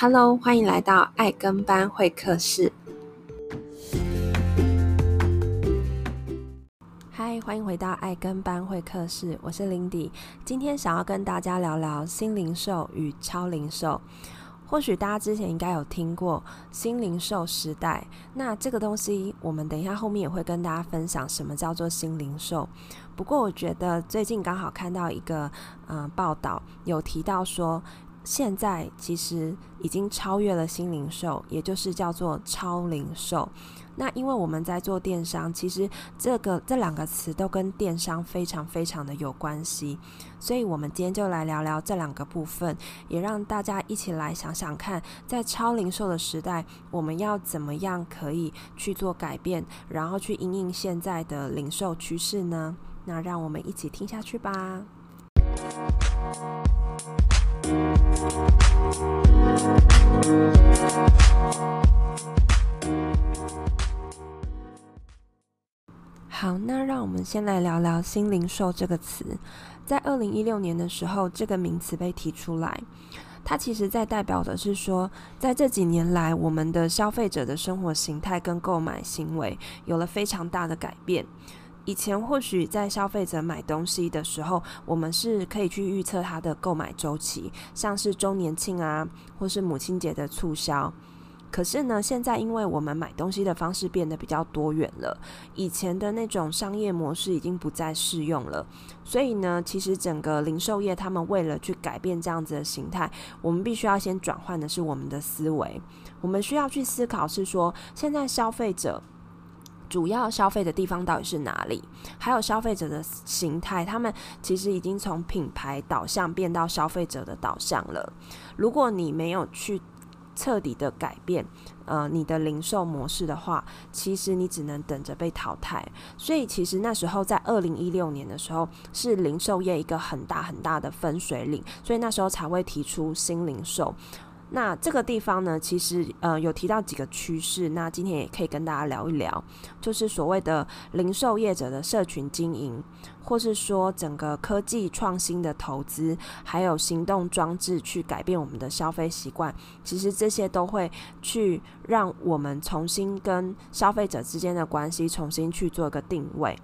Hello，欢迎来到爱跟班会客室。嗨，欢迎回到爱跟班会客室，我是 Lindy。今天想要跟大家聊聊新零售与超零售。或许大家之前应该有听过新零售时代，那这个东西我们等一下后面也会跟大家分享什么叫做新零售。不过我觉得最近刚好看到一个呃报道，有提到说。现在其实已经超越了新零售，也就是叫做超零售。那因为我们在做电商，其实这个这两个词都跟电商非常非常的有关系，所以我们今天就来聊聊这两个部分，也让大家一起来想想看，在超零售的时代，我们要怎么样可以去做改变，然后去因应现在的零售趋势呢？那让我们一起听下去吧。好，那让我们先来聊聊“新零售”这个词。在二零一六年的时候，这个名词被提出来，它其实在代表的是说，在这几年来，我们的消费者的生活形态跟购买行为有了非常大的改变。以前或许在消费者买东西的时候，我们是可以去预测他的购买周期，像是周年庆啊，或是母亲节的促销。可是呢，现在因为我们买东西的方式变得比较多元了，以前的那种商业模式已经不再适用了。所以呢，其实整个零售业他们为了去改变这样子的形态，我们必须要先转换的是我们的思维。我们需要去思考是说，现在消费者。主要消费的地方到底是哪里？还有消费者的形态，他们其实已经从品牌导向变到消费者的导向了。如果你没有去彻底的改变，呃，你的零售模式的话，其实你只能等着被淘汰。所以，其实那时候在二零一六年的时候，是零售业一个很大很大的分水岭，所以那时候才会提出新零售。那这个地方呢，其实呃有提到几个趋势，那今天也可以跟大家聊一聊，就是所谓的零售业者的社群经营，或是说整个科技创新的投资，还有行动装置去改变我们的消费习惯，其实这些都会去让我们重新跟消费者之间的关系重新去做一个定位。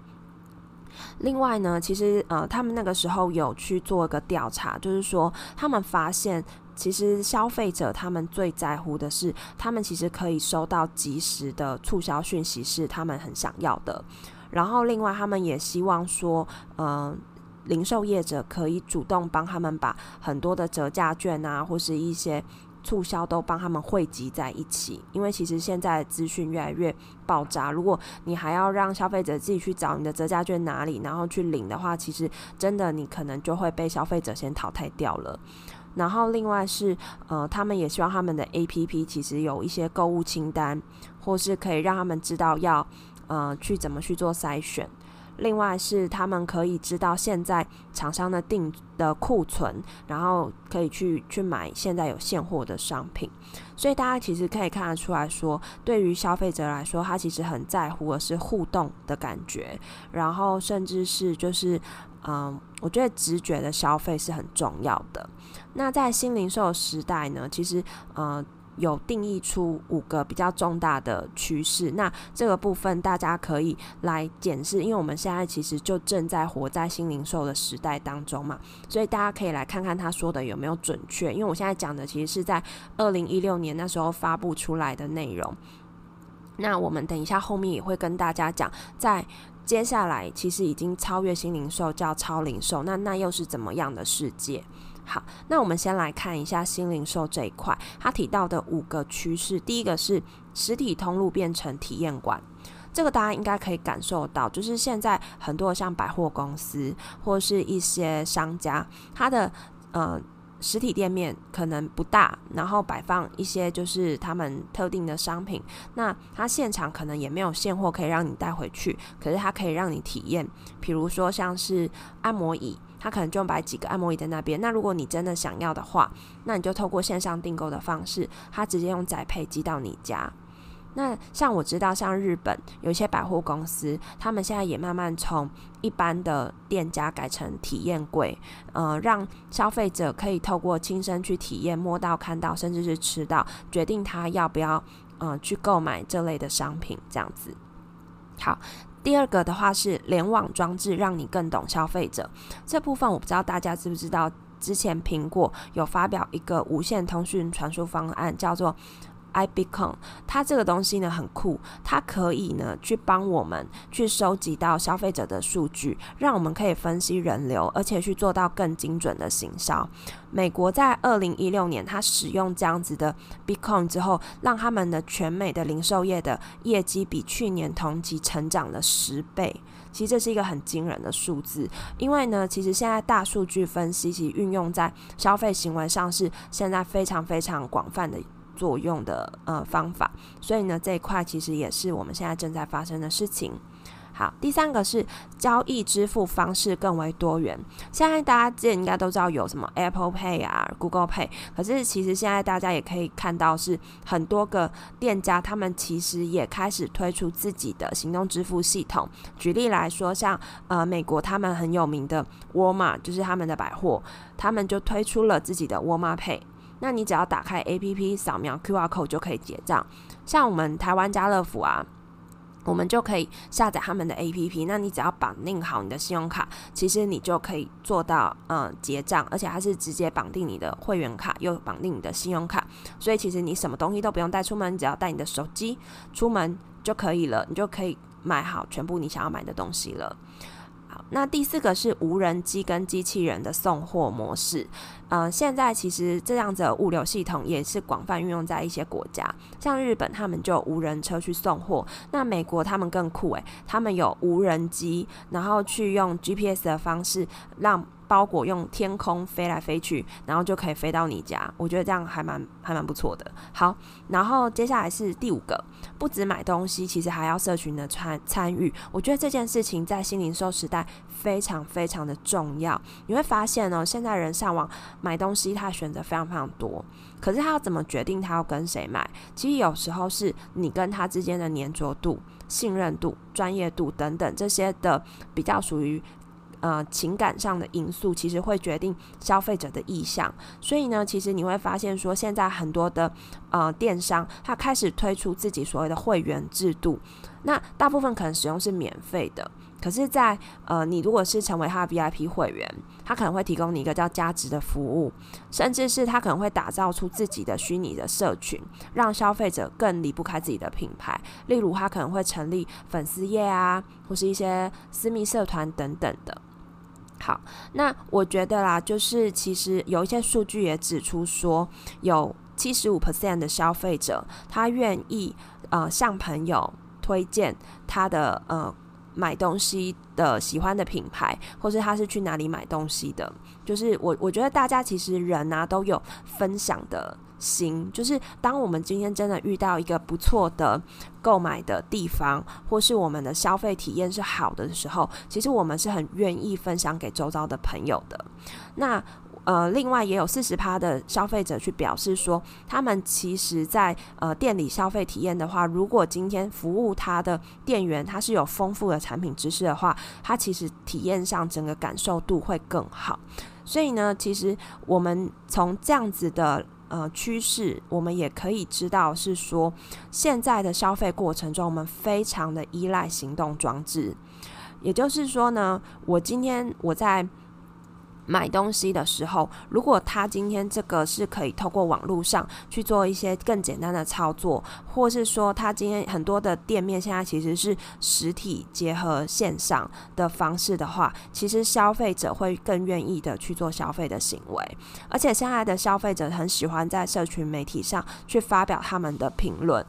另外呢，其实呃他们那个时候有去做一个调查，就是说他们发现。其实消费者他们最在乎的是，他们其实可以收到及时的促销讯息，是他们很想要的。然后另外他们也希望说，呃，零售业者可以主动帮他们把很多的折价券啊，或是一些促销都帮他们汇集在一起。因为其实现在资讯越来越爆炸，如果你还要让消费者自己去找你的折价券哪里，然后去领的话，其实真的你可能就会被消费者先淘汰掉了。然后另外是，呃，他们也希望他们的 APP 其实有一些购物清单，或是可以让他们知道要，呃，去怎么去做筛选。另外是他们可以知道现在厂商的订的库存，然后可以去去买现在有现货的商品。所以大家其实可以看得出来说，对于消费者来说，他其实很在乎的是互动的感觉，然后甚至是就是，嗯、我觉得直觉的消费是很重要的。那在新零售时代呢，其实嗯有定义出五个比较重大的趋势。那这个部分大家可以来检视，因为我们现在其实就正在活在新零售的时代当中嘛，所以大家可以来看看他说的有没有准确。因为我现在讲的其实是在二零一六年那时候发布出来的内容。那我们等一下后面也会跟大家讲，在接下来其实已经超越新零售，叫超零售。那那又是怎么样的世界？好，那我们先来看一下新零售这一块，他提到的五个趋势。第一个是实体通路变成体验馆，这个大家应该可以感受到，就是现在很多像百货公司或是一些商家，它的呃实体店面可能不大，然后摆放一些就是他们特定的商品，那它现场可能也没有现货可以让你带回去，可是它可以让你体验，比如说像是按摩椅。他可能就摆几个按摩椅在那边。那如果你真的想要的话，那你就透过线上订购的方式，他直接用宅配寄到你家。那像我知道，像日本有一些百货公司，他们现在也慢慢从一般的店家改成体验柜，呃，让消费者可以透过亲身去体验、摸到、看到，甚至是吃到，决定他要不要，呃，去购买这类的商品，这样子。好，第二个的话是联网装置，让你更懂消费者。这部分我不知道大家知不知道，之前苹果有发表一个无线通讯传输方案，叫做。iBeacon，它这个东西呢很酷，它可以呢去帮我们去收集到消费者的数据，让我们可以分析人流，而且去做到更精准的行销。美国在二零一六年，它使用这样子的 Beacon 之后，让他们的全美的零售业的业绩比去年同期成长了十倍。其实这是一个很惊人的数字，因为呢，其实现在大数据分析其运用在消费行为上是现在非常非常广泛的。作用的呃方法，所以呢，这一块其实也是我们现在正在发生的事情。好，第三个是交易支付方式更为多元。现在大家之前应该都知道有什么 Apple Pay 啊、Google Pay，可是其实现在大家也可以看到是很多个店家，他们其实也开始推出自己的行动支付系统。举例来说，像呃美国他们很有名的沃尔玛，就是他们的百货，他们就推出了自己的沃尔玛 Pay。那你只要打开 APP，扫描 QR code 就可以结账。像我们台湾家乐福啊，我们就可以下载他们的 APP。那你只要绑定好你的信用卡，其实你就可以做到嗯结账，而且它是直接绑定你的会员卡，又绑定你的信用卡。所以其实你什么东西都不用带出门，只要带你的手机出门就可以了，你就可以买好全部你想要买的东西了。那第四个是无人机跟机器人的送货模式，呃，现在其实这样子的物流系统也是广泛运用在一些国家，像日本他们就无人车去送货，那美国他们更酷诶，他们有无人机，然后去用 GPS 的方式让。包裹用天空飞来飞去，然后就可以飞到你家。我觉得这样还蛮还蛮不错的。好，然后接下来是第五个，不止买东西，其实还要社群的参参与。我觉得这件事情在新零售时代非常非常的重要。你会发现呢，现在人上网买东西，他选择非常非常多，可是他要怎么决定他要跟谁买？其实有时候是你跟他之间的黏着度、信任度、专业度等等这些的比较属于。呃，情感上的因素其实会决定消费者的意向，所以呢，其实你会发现说，现在很多的呃电商，它开始推出自己所谓的会员制度，那大部分可能使用是免费的，可是在，呃，你如果是成为他的 VIP 会员，他可能会提供你一个叫价值的服务，甚至是他可能会打造出自己的虚拟的社群，让消费者更离不开自己的品牌，例如他可能会成立粉丝页啊，或是一些私密社团等等的。好，那我觉得啦，就是其实有一些数据也指出说，有七十五 percent 的消费者他愿意呃向朋友推荐他的呃买东西的喜欢的品牌，或是他是去哪里买东西的。就是我我觉得大家其实人啊都有分享的。心，就是当我们今天真的遇到一个不错的购买的地方，或是我们的消费体验是好的时候，其实我们是很愿意分享给周遭的朋友的。那呃，另外也有四十趴的消费者去表示说，他们其实在呃店里消费体验的话，如果今天服务他的店员他是有丰富的产品知识的话，他其实体验上整个感受度会更好。所以呢，其实我们从这样子的。呃，趋势我们也可以知道是说，现在的消费过程中，我们非常的依赖行动装置，也就是说呢，我今天我在。买东西的时候，如果他今天这个是可以透过网络上去做一些更简单的操作，或是说他今天很多的店面现在其实是实体结合线上的方式的话，其实消费者会更愿意的去做消费的行为。而且现在的消费者很喜欢在社群媒体上去发表他们的评论，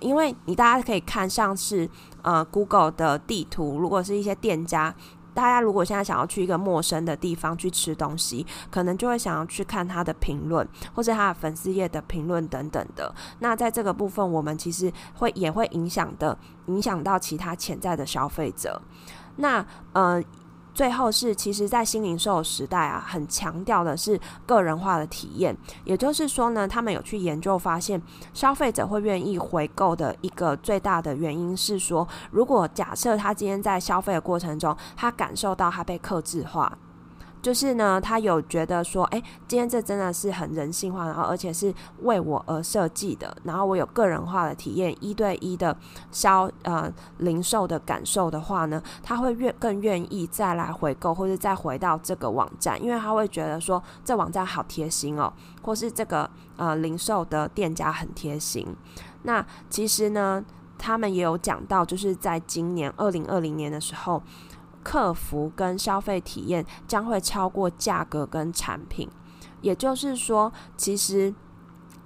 因为你大家可以看像是呃 Google 的地图，如果是一些店家。大家如果现在想要去一个陌生的地方去吃东西，可能就会想要去看他的评论，或者他的粉丝页的评论等等的。那在这个部分，我们其实会也会影响的，影响到其他潜在的消费者。那呃。最后是，其实，在新零售时代啊，很强调的是个人化的体验。也就是说呢，他们有去研究发现，消费者会愿意回购的一个最大的原因是说，如果假设他今天在消费的过程中，他感受到他被克制化。就是呢，他有觉得说，哎，今天这真的是很人性化，然后而且是为我而设计的，然后我有个人化的体验，一对一的销呃零售的感受的话呢，他会愿更愿意再来回购，或者再回到这个网站，因为他会觉得说这网站好贴心哦，或是这个呃零售的店家很贴心。那其实呢，他们也有讲到，就是在今年二零二零年的时候。客服跟消费体验将会超过价格跟产品，也就是说，其实。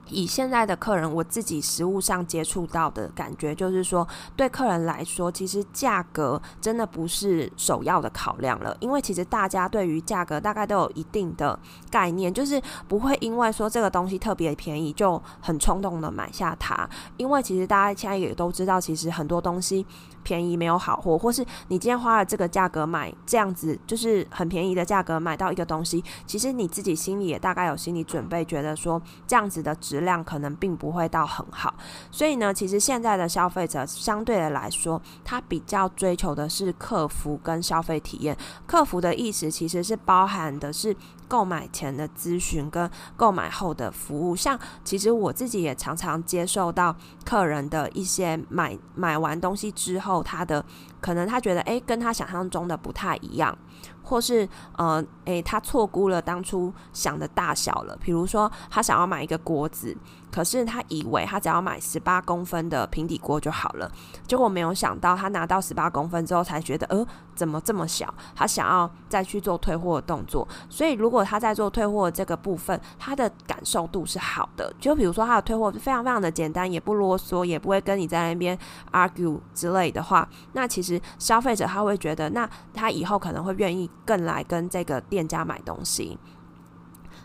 以现在的客人，我自己实务上接触到的感觉，就是说，对客人来说，其实价格真的不是首要的考量了。因为其实大家对于价格大概都有一定的概念，就是不会因为说这个东西特别便宜就很冲动的买下它。因为其实大家现在也都知道，其实很多东西便宜没有好货，或是你今天花了这个价格买这样子，就是很便宜的价格买到一个东西，其实你自己心里也大概有心理准备，觉得说这样子的质量可能并不会到很好，所以呢，其实现在的消费者相对的来说，他比较追求的是客服跟消费体验。客服的意思其实是包含的是购买前的咨询跟购买后的服务。像其实我自己也常常接受到客人的一些买买完东西之后，他的可能他觉得诶，跟他想象中的不太一样。或是呃，诶、他错估了当初想的大小了。比如说，他想要买一个锅子，可是他以为他只要买十八公分的平底锅就好了。结果没有想到，他拿到十八公分之后，才觉得，呃，怎么这么小？他想要再去做退货的动作。所以，如果他在做退货这个部分，他的感受度是好的。就比如说，他的退货非常非常的简单，也不啰嗦，也不会跟你在那边 argue 之类的话，那其实消费者他会觉得，那他以后可能会愿意。更来跟这个店家买东西，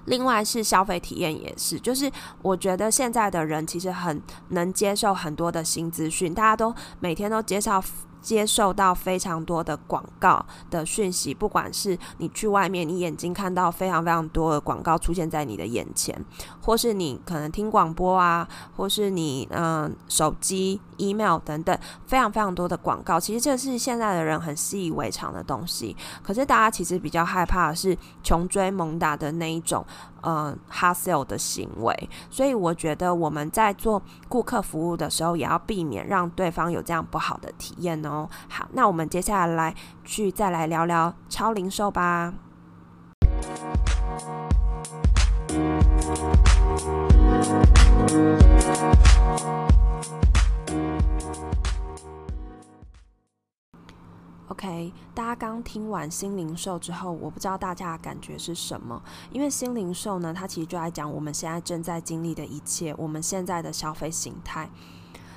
另外是消费体验也是，就是我觉得现在的人其实很能接受很多的新资讯，大家都每天都介绍。接受到非常多的广告的讯息，不管是你去外面，你眼睛看到非常非常多的广告出现在你的眼前，或是你可能听广播啊，或是你嗯、手机、email 等等，非常非常多的广告。其实这是现在的人很习以为常的东西。可是大家其实比较害怕的是穷追猛打的那一种。嗯，hard sell 的行为，所以我觉得我们在做顾客服务的时候，也要避免让对方有这样不好的体验哦。好，那我们接下来来去再来聊聊超零售吧。OK，大家刚听完新零售之后，我不知道大家的感觉是什么？因为新零售呢，它其实就在讲我们现在正在经历的一切，我们现在的消费形态。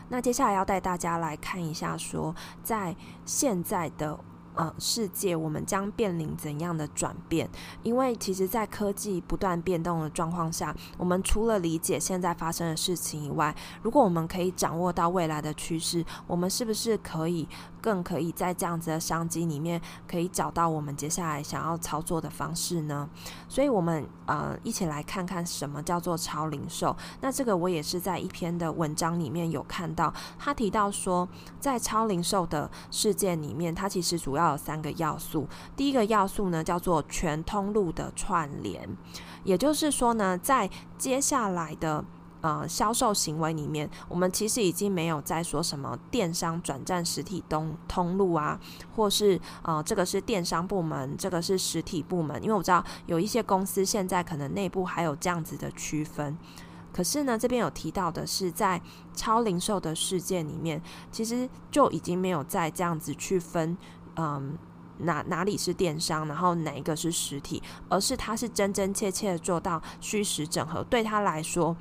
那接下来要带大家来看一下，说在现在的。呃，世界我们将面临怎样的转变？因为其实，在科技不断变动的状况下，我们除了理解现在发生的事情以外，如果我们可以掌握到未来的趋势，我们是不是可以更可以在这样子的商机里面，可以找到我们接下来想要操作的方式呢？所以，我们呃一起来看看什么叫做超零售。那这个我也是在一篇的文章里面有看到，他提到说，在超零售的世界里面，它其实主要要有三个要素。第一个要素呢，叫做全通路的串联，也就是说呢，在接下来的呃销售行为里面，我们其实已经没有在说什么电商转战实体通通路啊，或是呃这个是电商部门，这个是实体部门，因为我知道有一些公司现在可能内部还有这样子的区分。可是呢，这边有提到的是，在超零售的世界里面，其实就已经没有再这样子区分。嗯，哪哪里是电商，然后哪一个是实体，而是它是真真切切的做到虚实整合，对他来说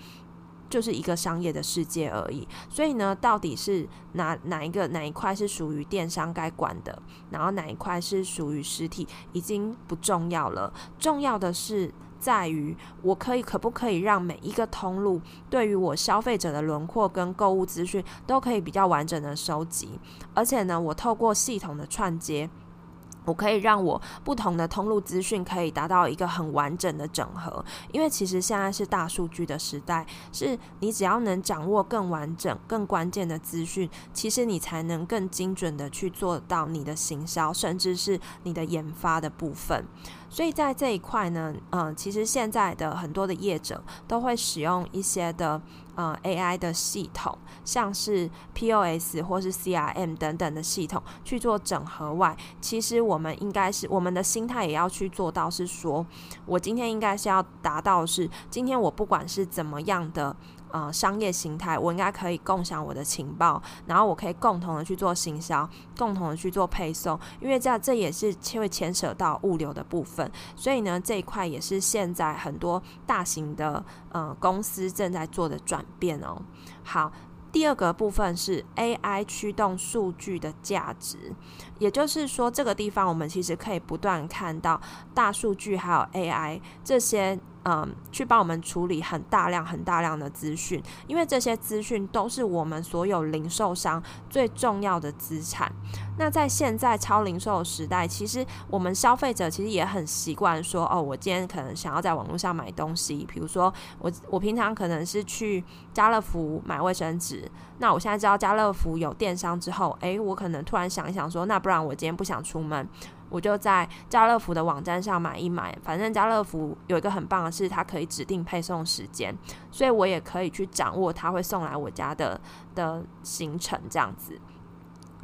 就是一个商业的世界而已。所以呢，到底是哪哪一个哪一块是属于电商该管的，然后哪一块是属于实体，已经不重要了。重要的是在于，我可以可不可以让每一个通路对于我消费者的轮廓跟购物资讯都可以比较完整的收集，而且呢，我透过系统的串接，我可以让我不同的通路资讯可以达到一个很完整的整合，因为其实现在是大数据的时代，是你只要能掌握更完整、更关键的资讯，其实你才能更精准的去做到你的行销，甚至是你的研发的部分。所以在这一块呢，嗯、其实现在的很多的业者都会使用一些的。呃，AI 的系统，像是 POS 或是 CRM 等等的系统去做整合外，其实我们应该是我们的心态也要去做到，是说我今天应该是要达到是今天我不管是怎么样的。呃，商业形态，我应该可以共享我的情报，然后我可以共同的去做行销，共同的去做配送，因为这样这也是会牵扯到物流的部分，所以呢，这一块也是现在很多大型的呃公司正在做的转变哦。好。第二个部分是 AI 驱动数据的价值，也就是说，这个地方我们其实可以不断看到大数据还有 AI 这些，嗯，去帮我们处理很大量、很大量的资讯，因为这些资讯都是我们所有零售商最重要的资产。那在现在超零售时代，其实我们消费者其实也很习惯说，哦，我今天可能想要在网络上买东西，比如说我我平常可能是去家乐福买卫生纸，那我现在知道家乐福有电商之后，诶，我可能突然想一想说，那不然我今天不想出门，我就在家乐福的网站上买一买，反正家乐福有一个很棒的是，它可以指定配送时间，所以我也可以去掌握它会送来我家的的行程这样子。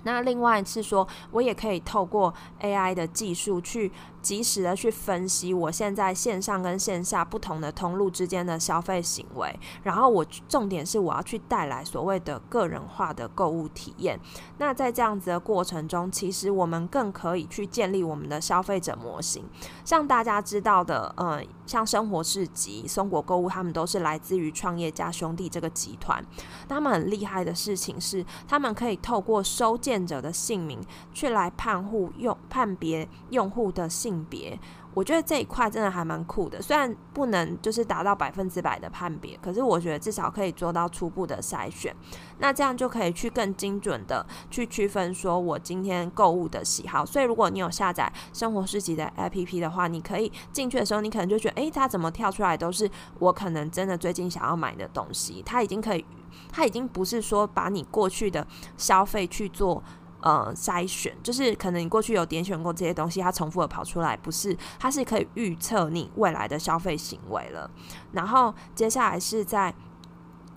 那另外是说，我也可以透过 AI 的技术去及时的去分析我现在线上跟线下不同的通路之间的消费行为，然后我重点是我要去带来所谓的个人化的购物体验。那在这样子的过程中，其实我们更可以去建立我们的消费者模型。像大家知道的，呃，像生活市集、松果购物，他们都是来自于创业家兄弟这个集团。他们很厉害的事情是，他们可以透过收件者的姓名去来判户用判别用户的性别，我觉得这一块真的还蛮酷的。虽然不能就是达到百分之百的判别，可是我觉得至少可以做到初步的筛选。那这样就可以去更精准的去区分说我今天购物的喜好。所以如果你有下载生活市集的 APP 的话，你可以进去的时候，你可能就觉得，诶，它怎么跳出来都是我可能真的最近想要买的东西。它已经可以。它已经不是说把你过去的消费去做呃筛选，就是可能你过去有点选过这些东西，它重复的跑出来，不是，它是可以预测你未来的消费行为了。然后接下来是在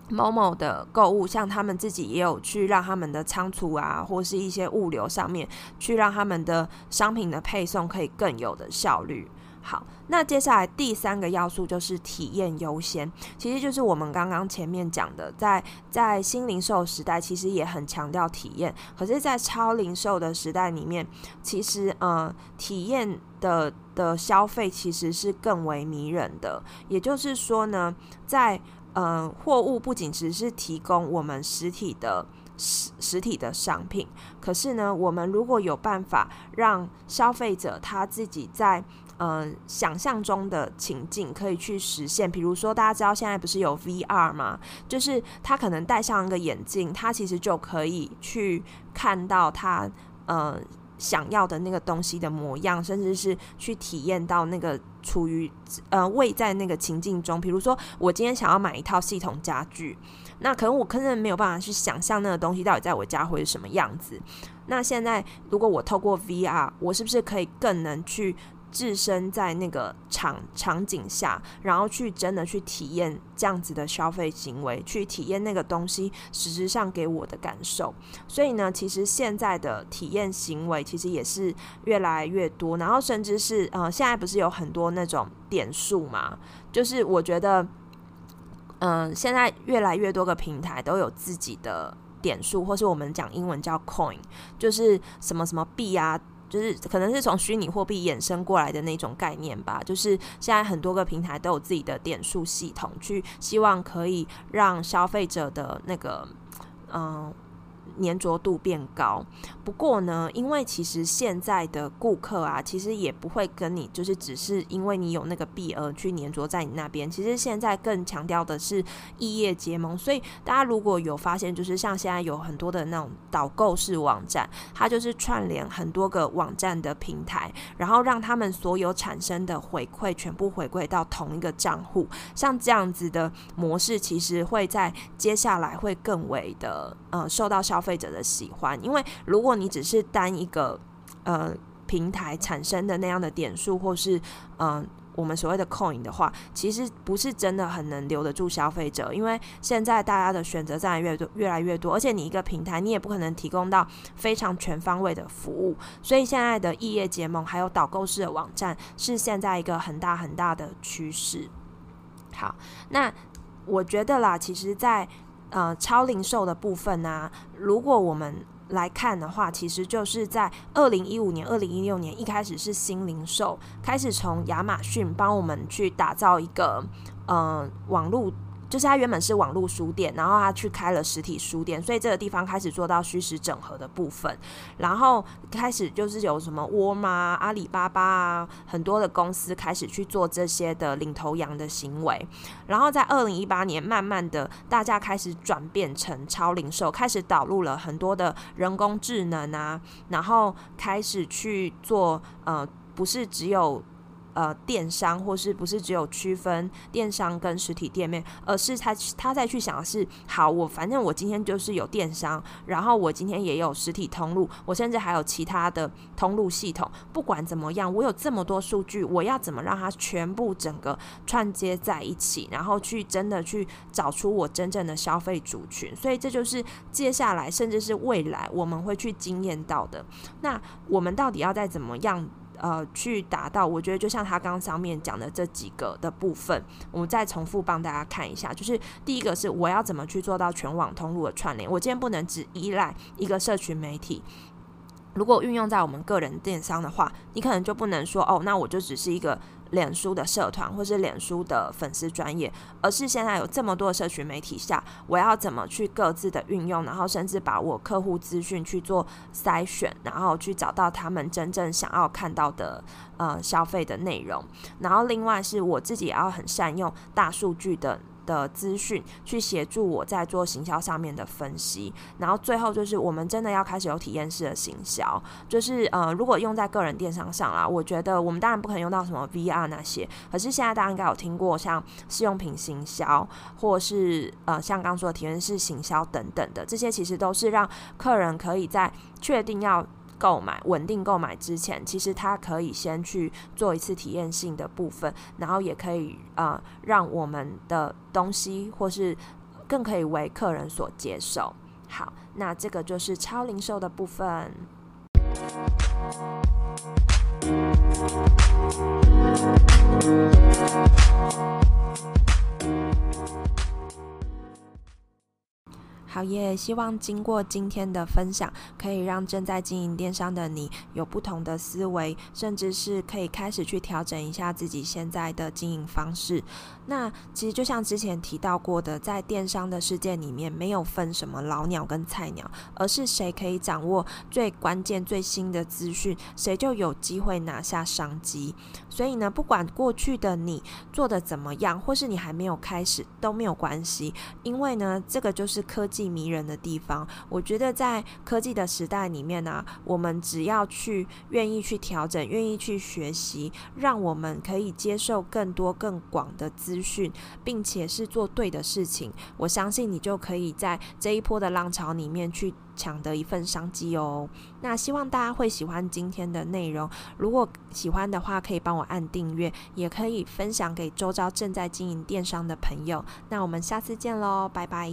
某某的购物，像他们自己也有去让他们的仓储啊，或是一些物流上面，去让他们的商品的配送可以更有的效率。好，那接下来第三个要素就是体验优先，其实就是我们刚刚前面讲的，在在新零售时代，其实也很强调体验，可是，在超零售的时代里面，其实呃，体验的的消费其实是更为迷人的。也就是说呢，在呃，货物不仅只是提供我们实体的实实体的商品，可是呢，我们如果有办法让消费者他自己在呃，想象中的情境可以去实现，比如说大家知道现在不是有 VR 吗？就是他可能戴上一个眼镜，他其实就可以去看到他呃想要的那个东西的模样，甚至是去体验到那个处于呃位在那个情境中。比如说我今天想要买一套系统家具，那可能我根本没有办法去想象那个东西到底在我家会是什么样子。那现在如果我透过 VR，我是不是可以更能去置身在那个场场景下，然后去真的去体验这样子的消费行为，去体验那个东西实质上给我的感受。所以呢，其实现在的体验行为其实也是越来越多，然后甚至是呃，现在不是有很多那种点数嘛？就是我觉得，嗯、现在越来越多个平台都有自己的点数，或是我们讲英文叫 coin，就是什么什么币啊。就是可能是从虚拟货币衍生过来的那种概念吧。就是现在很多个平台都有自己的点数系统，去希望可以让消费者的那个嗯粘着度变高。不过呢，因为其实现在的顾客啊，其实也不会跟你就是只是因为你有那个币而去粘着在你那边。其实现在更强调的是异业结盟。所以大家如果有发现，就是像现在有很多的那种导购式网站，它就是串联很多个网站的平台，然后让他们所有产生的回馈全部回馈到同一个账户。像这样子的模式，其实会在接下来会更为的呃受到消消费者的喜欢，因为如果你只是单一个呃平台产生的那样的点数，或是嗯、我们所谓的 coin 的话，其实不是真的很能留得住消费者，因为现在大家的选择在越多越来越多，而且你一个平台你也不可能提供到非常全方位的服务，所以现在的异业结盟还有导购式的网站是现在一个很大很大的趋势。好，那我觉得啦，其实，在呃超零售的部分呢、如果我们来看的话，其实就是在二零一五年、二零一六年一开始是新零售，开始从亚马逊帮我们去打造一个呃网络。就是他原本是网络书店，然后他去开了实体书店，所以这个地方开始做到虚实整合的部分，然后开始就是有什么沃尔玛、阿里巴巴啊，很多的公司开始去做这些的领头羊的行为，然后在二零一八年，慢慢的大家开始转变成超零售，开始导入了很多的人工智能啊，然后开始去做呃，不是只有。呃，电商或是不是只有区分电商跟实体店面，而是他他再去想的是，好，我反正我今天就是有电商，然后我今天也有实体通路，我甚至还有其他的通路系统。不管怎么样，我有这么多数据，我要怎么让它全部整个串接在一起，然后去真的去找出我真正的消费族群。所以这就是接下来甚至是未来我们会去经验到的。那我们到底要再怎么样？呃，去达到，我觉得就像他刚刚上面讲的这几个的部分，我们再重复帮大家看一下。就是第一个是我要怎么去做到全网通路的串联，我今天不能只依赖一个社群媒体。如果运用在我们个人电商的话，你可能就不能说哦，那我就只是一个。脸书的社团或是脸书的粉丝专业，而是现在有这么多的社群媒体下，我要怎么去各自的运用，然后甚至把我客户资讯去做筛选，然后去找到他们真正想要看到的呃消费的内容，然后另外是我自己也要很善用大数据的。的资讯去协助我在做行销上面的分析，然后最后就是我们真的要开始有体验式的行销，就是呃，如果用在个人电商上啦，我觉得我们当然不可能用到什么 VR 那些，可是现在大家应该有听过像试用品行销，或是呃像刚刚说的体验式行销等等的，这些其实都是让客人可以在确定要。购买稳定购买之前，其实他可以先去做一次体验性的部分，然后也可以呃让我们的东西或是更可以为客人所接受。好，那这个就是超零售的部分。好耶！希望经过今天的分享，可以让正在经营电商的你有不同的思维，甚至是可以开始去调整一下自己现在的经营方式。那其实就像之前提到过的，在电商的世界里面，没有分什么老鸟跟菜鸟，而是谁可以掌握最关键、最新的资讯，谁就有机会拿下商机。所以呢，不管过去的你做得怎么样，或是你还没有开始，都没有关系，因为呢，这个就是科技迷人的地方。我觉得在科技的时代里面呢、我们只要去愿意去调整，愿意去学习，让我们可以接受更多更广的资讯，并且是做对的事情，我相信你就可以在这一波的浪潮里面去抢得一份商机哦。那希望大家会喜欢今天的内容，如果喜欢的话，可以帮我按订阅，也可以分享给周遭正在经营电商的朋友。那我们下次见喽，拜拜。